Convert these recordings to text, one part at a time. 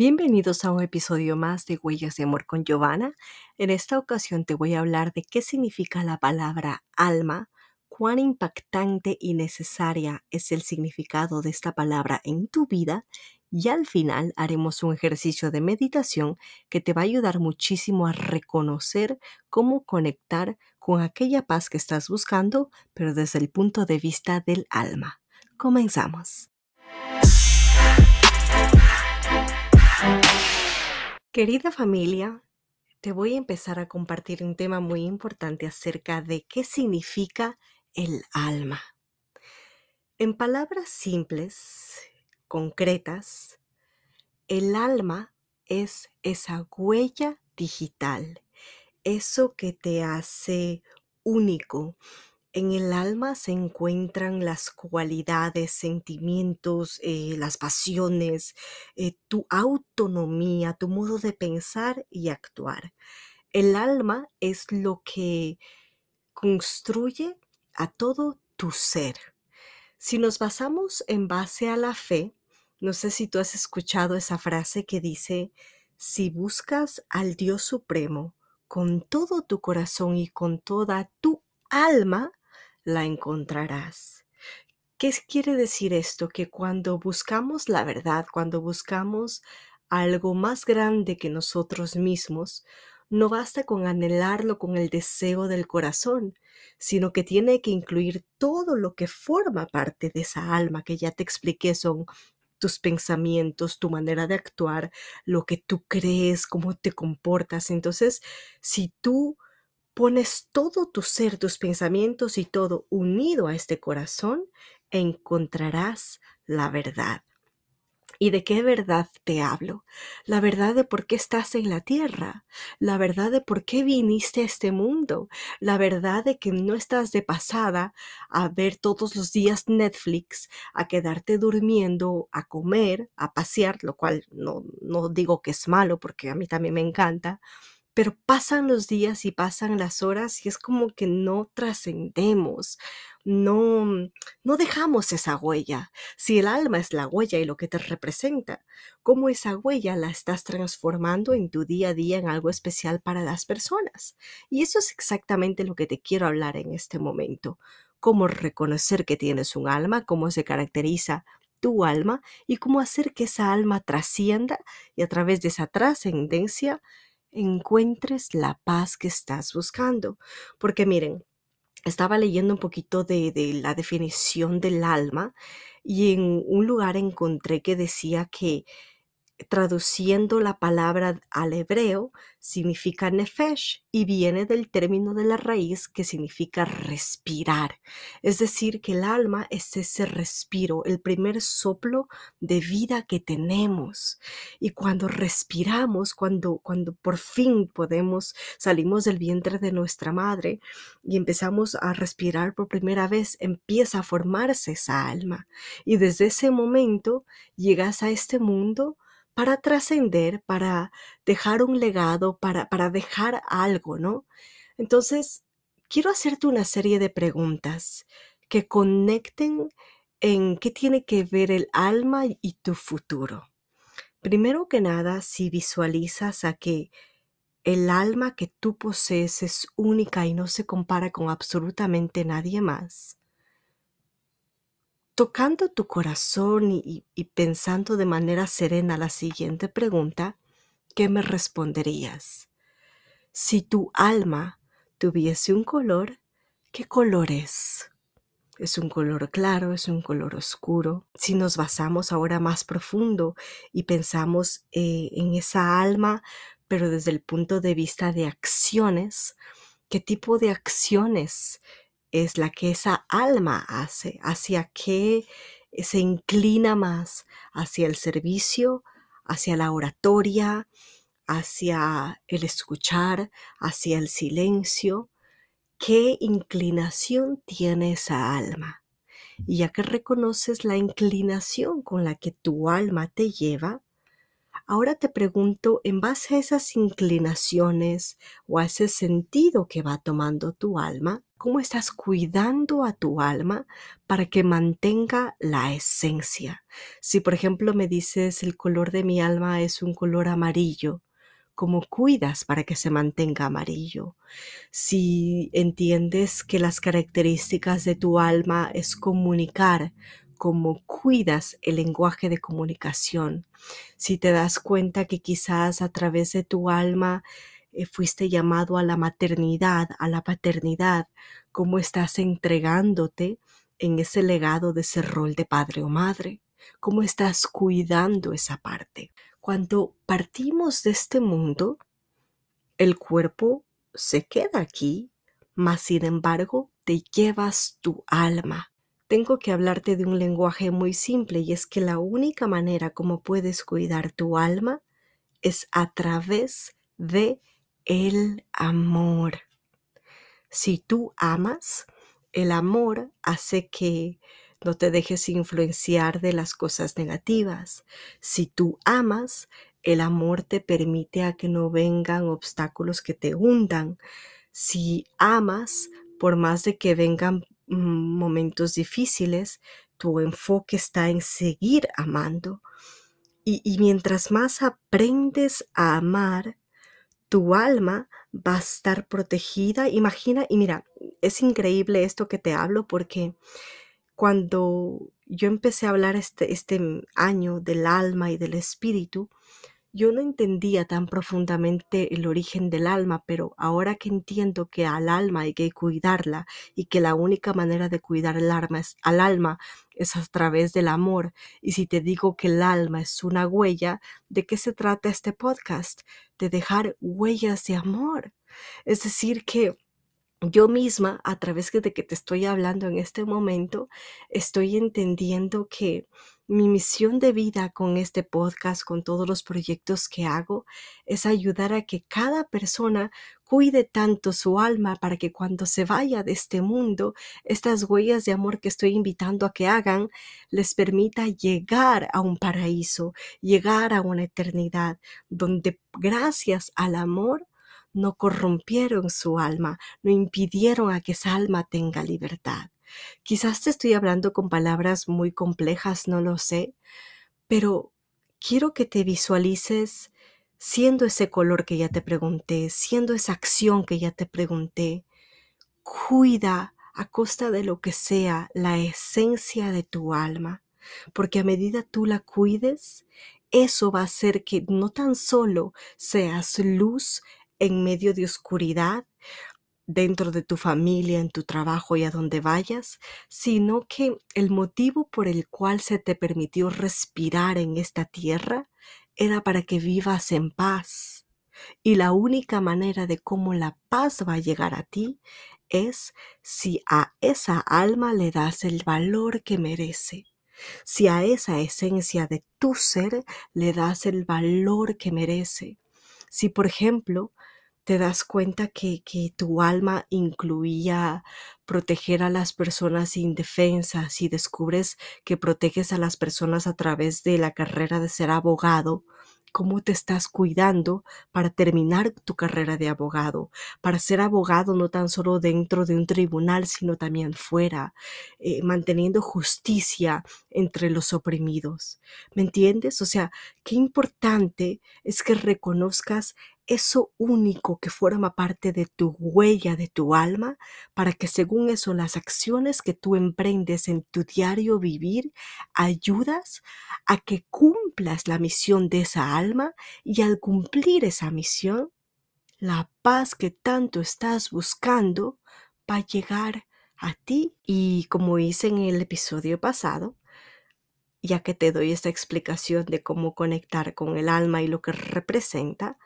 Bienvenidos a un episodio más de Huellas de Amor con Giovanna. En esta ocasión te voy a hablar de qué significa la palabra alma, cuán impactante y necesaria es el significado de esta palabra en tu vida y al final haremos un ejercicio de meditación que te va a ayudar muchísimo a reconocer cómo conectar con aquella paz que estás buscando, pero desde el punto de vista del alma. Comenzamos. Querida familia, te voy a empezar a compartir un tema muy importante acerca de qué significa el alma. En palabras simples, concretas, el alma es esa huella digital, eso que te hace único, en el alma se encuentran las cualidades, sentimientos, eh, las pasiones, eh, tu autonomía, tu modo de pensar y actuar. El alma es lo que construye a todo tu ser. Si nos basamos en base a la fe, no sé si tú has escuchado esa frase que dice, si buscas al Dios Supremo con todo tu corazón y con toda tu alma, la encontrarás. ¿Qué quiere decir esto? Que cuando buscamos la verdad, cuando buscamos algo más grande que nosotros mismos, no basta con anhelarlo con el deseo del corazón, sino que tiene que incluir todo lo que forma parte de esa alma que ya te expliqué son tus pensamientos, tu manera de actuar, lo que tú crees, cómo te comportas. Entonces, si tú pones todo tu ser, tus pensamientos y todo unido a este corazón, encontrarás la verdad. ¿Y de qué verdad te hablo? La verdad de por qué estás en la tierra, la verdad de por qué viniste a este mundo, la verdad de que no estás de pasada a ver todos los días Netflix, a quedarte durmiendo, a comer, a pasear, lo cual no, no digo que es malo porque a mí también me encanta, pero pasan los días y pasan las horas y es como que no trascendemos, no, no dejamos esa huella. Si el alma es la huella y lo que te representa, ¿cómo esa huella la estás transformando en tu día a día en algo especial para las personas? Y eso es exactamente lo que te quiero hablar en este momento. Cómo reconocer que tienes un alma, cómo se caracteriza tu alma y cómo hacer que esa alma trascienda y a través de esa trascendencia encuentres la paz que estás buscando. Porque miren, estaba leyendo un poquito de, de, la definición del alma y en un lugar encontré que decía que traduciendo la palabra al hebreo, significa nefesh y viene del término de la raíz que significa respirar. Es decir, que el alma es ese respiro, el primer soplo de vida que tenemos. Y cuando respiramos, cuando, cuando por fin podemos, salimos del vientre de nuestra madre y empezamos a respirar por primera vez, empieza a formarse esa alma. Y desde ese momento llegas a este mundo para trascender, para dejar un legado, para, para dejar algo, ¿no? Entonces, quiero hacerte una serie de preguntas que conecten en qué tiene que ver el alma y tu futuro. Primero que nada, si visualizas a que el alma que tú posees es única y no se compara con absolutamente nadie más, tocando tu corazón y, pensando de manera serena la siguiente pregunta, ¿qué me responderías? Si tu alma tuviese un color, ¿qué color es? es un color claro, es un color oscuro. Si nos basamos ahora más profundo y pensamos eh, en esa alma, pero desde el punto de vista de acciones, ¿qué tipo de acciones es la que esa alma hace? ¿Hacia qué se inclina más? ¿Hacia el servicio? ¿Hacia la oratoria? ¿Hacia el escuchar? ¿Hacia el silencio? qué inclinación tiene esa alma. Y ya que reconoces la inclinación con la que tu alma te lleva, ahora te pregunto, en base a esas inclinaciones o a ese sentido que va tomando tu alma, ¿cómo estás cuidando a tu alma para que mantenga la esencia? Si por ejemplo me dices el color de mi alma es un color amarillo, cómo cuidas para que se mantenga amarillo. Si entiendes que las características de tu alma es comunicar, cómo cuidas el lenguaje de comunicación. Si te das cuenta que quizás a través de tu alma eh, fuiste llamado a la maternidad, a la paternidad, cómo estás entregándote en ese legado de ese rol de padre o madre, cómo estás cuidando esa parte. Cuando partimos de este mundo, el cuerpo se queda aquí, mas sin embargo te llevas tu alma. Tengo que hablarte de un lenguaje muy simple y es que la única manera como puedes cuidar tu alma es a través de el amor. Si tú amas, el amor hace que no te dejes influenciar de las cosas negativas. Si tú amas, el amor te permite a que no vengan obstáculos que te hundan. Si amas, por más de que vengan momentos difíciles, tu enfoque está en seguir amando. Y, y, mientras más aprendes a amar, tu alma va a estar protegida. Imagina, y mira, es increíble esto que te hablo porque cuando yo empecé a hablar este, este año del alma y del espíritu, yo no entendía tan profundamente el origen del alma, pero ahora que entiendo que al alma hay que cuidarla y que la única manera de cuidar el alma al alma es a través del amor, y si te digo que el alma es una huella, ¿de qué se trata este podcast? De dejar huellas de amor. Es decir, que yo misma, a través de que te estoy hablando en este momento, estoy entendiendo que mi misión de vida con este podcast, con todos los proyectos que hago, es ayudar a que cada persona cuide tanto su alma para que cuando se vaya de este mundo, estas huellas de amor que estoy invitando a que hagan, les permita llegar a un paraíso, llegar a una eternidad, donde gracias al amor, no corrompieron su alma, no impidieron a que esa alma tenga libertad. Quizás te estoy hablando con palabras muy complejas, no lo sé, pero quiero que te visualices siendo ese color que ya te pregunté, siendo esa acción que ya te pregunté. Cuida a costa de lo que sea la esencia de tu alma, porque a medida tú la cuides, eso va a hacer que no tan solo seas luz en medio de oscuridad, dentro de tu familia, en tu trabajo y a donde vayas, sino que el motivo por el cual se te permitió respirar en esta tierra era para que vivas en paz. Y la única manera de cómo la paz va a llegar a ti es si a esa alma le das el valor que merece. Si a esa esencia de tu ser le das el valor que merece. Si, por ejemplo, te das cuenta que, que, tu alma incluía proteger a las personas indefensas si descubres que proteges a las personas a través de la carrera de ser abogado, cómo te estás cuidando para terminar tu carrera de abogado, para ser abogado no tan solo dentro de un tribunal, sino también fuera, eh, manteniendo justicia entre los oprimidos. ¿Me entiendes? O sea, qué importante es que reconozcas eso único que forma parte de tu huella, de tu alma, para que según eso las acciones que tú emprendes en tu diario vivir ayudas a que cumplas la misión de esa alma y al cumplir esa misión, la paz que tanto estás buscando va a llegar a ti. Y como hice en el episodio pasado, ya que te doy esta explicación de cómo conectar con el alma y lo que representa,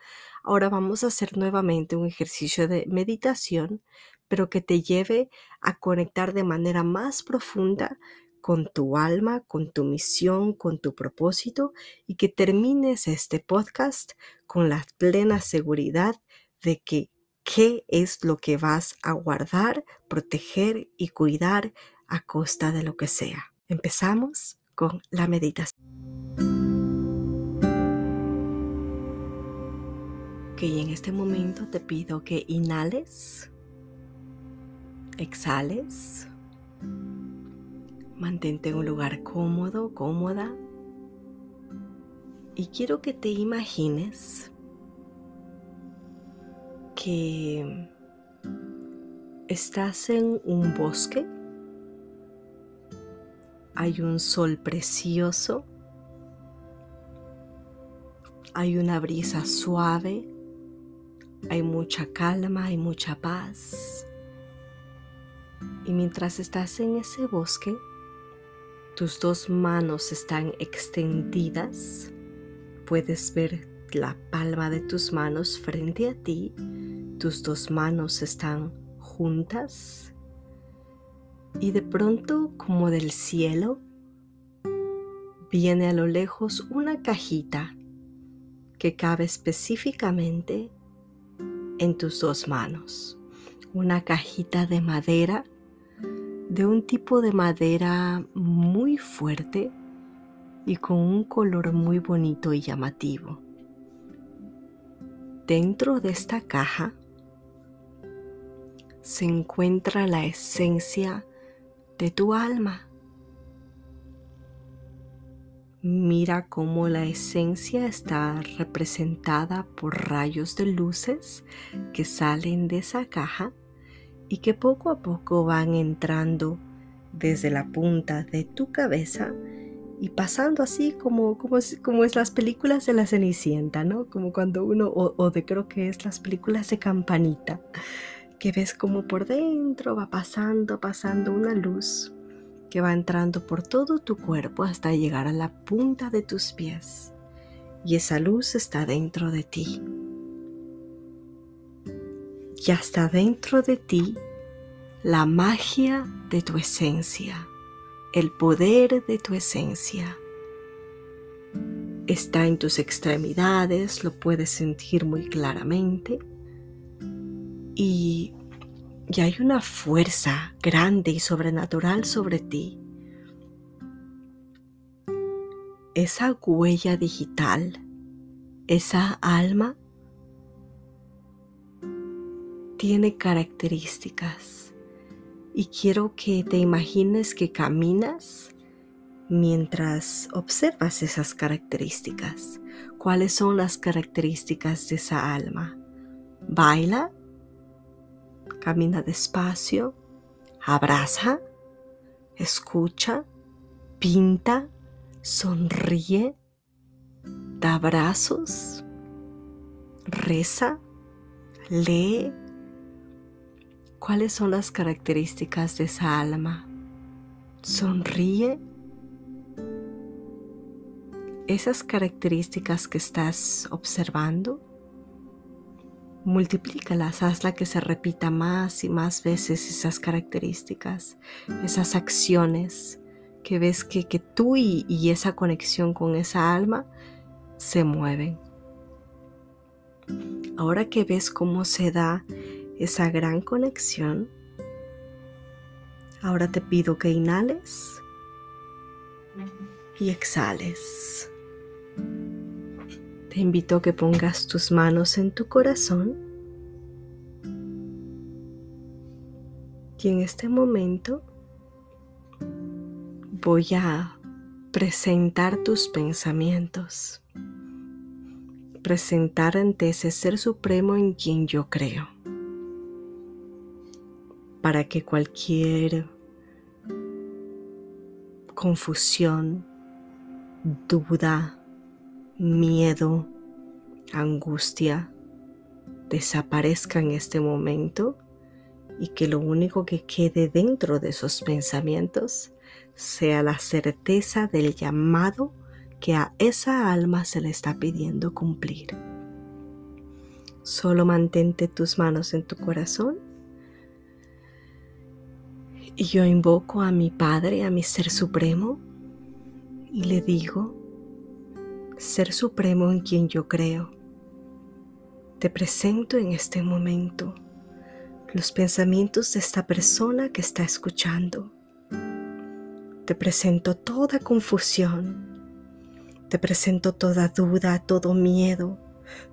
ahora vamos a hacer nuevamente un ejercicio de meditación, pero que te lleve a conectar de manera más profunda con tu alma, con tu misión, con tu propósito y que termines este podcast con la plena seguridad de que qué es lo que vas a guardar, proteger y cuidar a costa de lo que sea. Empezamos con la meditación. Ok, en este momento te pido que inhales, exhales, mantente en un lugar cómodo, cómoda. Y quiero que te imagines que estás en un bosque. Hay un sol precioso, hay una brisa suave, hay mucha calma, hay mucha paz. Y mientras estás en ese bosque, tus dos manos están extendidas, puedes ver la palma de tus manos frente a ti, tus dos manos están juntas. Y de pronto, como del cielo, viene a lo lejos una cajita que cabe específicamente en tus dos manos. Una cajita de madera, de un tipo de madera muy fuerte y con un color muy bonito y llamativo. Dentro de esta caja se encuentra la esencia de tu alma. Mira cómo la esencia está representada por rayos de luces que salen de esa caja y que poco a poco van entrando desde la punta de tu cabeza y pasando así como, como, como es las películas de la Cenicienta, ¿no? Como cuando uno, o, o de creo que es las películas de Campanita, que ves como por dentro va pasando, pasando una luz que va entrando por todo tu cuerpo hasta llegar a la punta de tus pies. Y esa luz está dentro de ti. Ya está dentro de ti la magia de tu esencia, el poder de tu esencia. Está en tus extremidades, lo puedes sentir muy claramente y, hay una fuerza grande y sobrenatural sobre ti. Esa huella digital, esa alma, tiene características y quiero que te imagines que caminas mientras observas esas características. ¿Cuáles son las características de esa alma? Baila, camina despacio, abraza, escucha, pinta, sonríe, da abrazos, reza, lee. ¿Cuáles son las características de esa alma? Sonríe. Esas características que estás observando multiplícalas, hazla que se repita más y más veces esas características, esas acciones que ves que, que tú y, y esa conexión con esa alma se mueven. Ahora que ves cómo se da esa gran conexión, ahora te pido que inhales y exhales. Te invito a que pongas tus manos en tu corazón. Y en este momento voy a presentar tus pensamientos, presentar ante ese ser supremo en quien yo creo, para que cualquier confusión, duda, miedo, angustia desaparezca en este momento y que lo único que quede dentro de esos pensamientos sea la certeza del llamado que a esa alma se le está pidiendo cumplir. Solo mantente tus manos en tu corazón y yo invoco a mi Padre, a mi Ser Supremo, y le digo, Ser Supremo en quien yo creo, te presento en este momento los pensamientos de esta persona que está escuchando. Te presento toda confusión, te presento toda duda, todo miedo,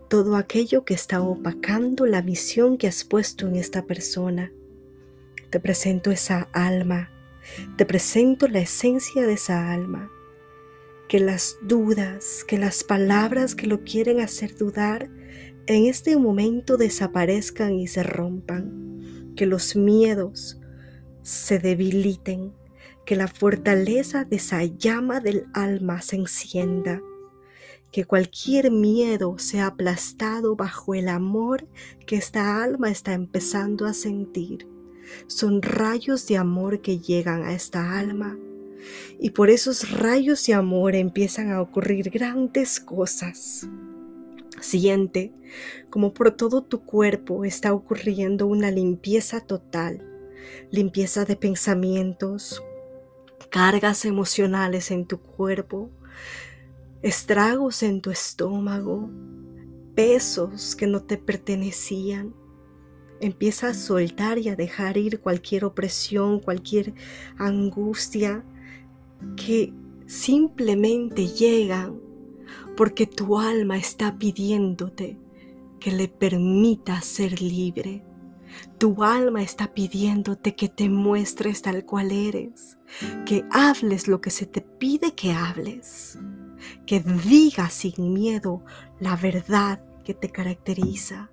todo aquello que está opacando la visión que has puesto en esta persona te presento esa alma, te presento la esencia de esa alma. Que las dudas, que las palabras que lo quieren hacer dudar, en este momento desaparezcan y se rompan. Que los miedos se debiliten, que la fortaleza de esa llama del alma se encienda, que cualquier miedo sea aplastado bajo el amor que esta alma está empezando a sentir son rayos de amor que llegan a esta alma. Y por esos rayos de amor empiezan a ocurrir grandes cosas. Siente como por todo tu cuerpo está ocurriendo una limpieza total, limpieza de pensamientos, cargas emocionales en tu cuerpo, estragos en tu estómago, pesos que no te pertenecían, Empieza a soltar y a dejar ir cualquier opresión, cualquier angustia que simplemente llegan porque tu alma está pidiéndote que le permita ser libre. Tu alma está pidiéndote que te muestres tal cual eres, que hables lo que se te pide que hables, que digas sin miedo la verdad que te caracteriza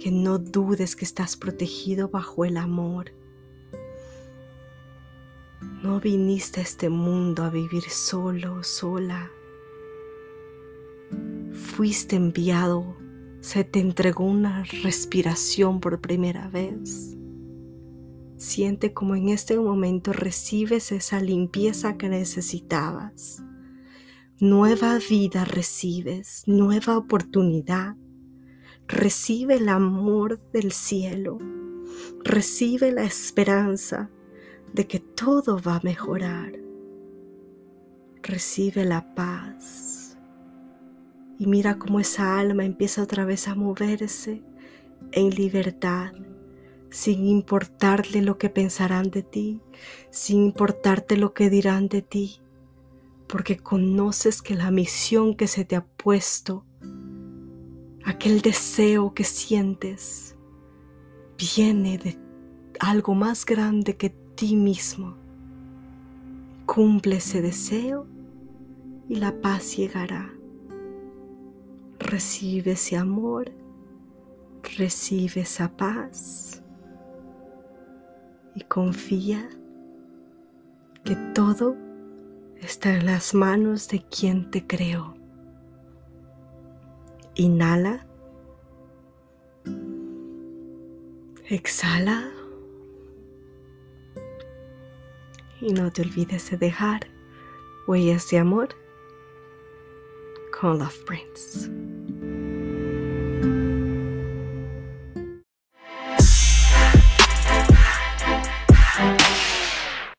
que no dudes que estás protegido bajo el amor. No viniste a este mundo a vivir solo, sola. Fuiste enviado, se te entregó una respiración por primera vez. Siente como en este momento recibes esa limpieza que necesitabas. Nueva vida recibes, nueva oportunidad Recibe el amor del cielo. Recibe la esperanza de que todo va a mejorar. Recibe la paz. Y mira cómo esa alma empieza otra vez a moverse en libertad, sin importarle lo que pensarán de ti, sin importarte lo que dirán de ti, porque conoces que la misión que se te ha puesto aquel deseo que sientes viene de algo más grande que ti mismo. Cumple ese deseo y la paz llegará. Recibe ese amor, recibe esa paz y confía que todo está en las manos de quien te creó. Inhala. Exhala. Y no te olvides de dejar huellas de amor con Love Prince.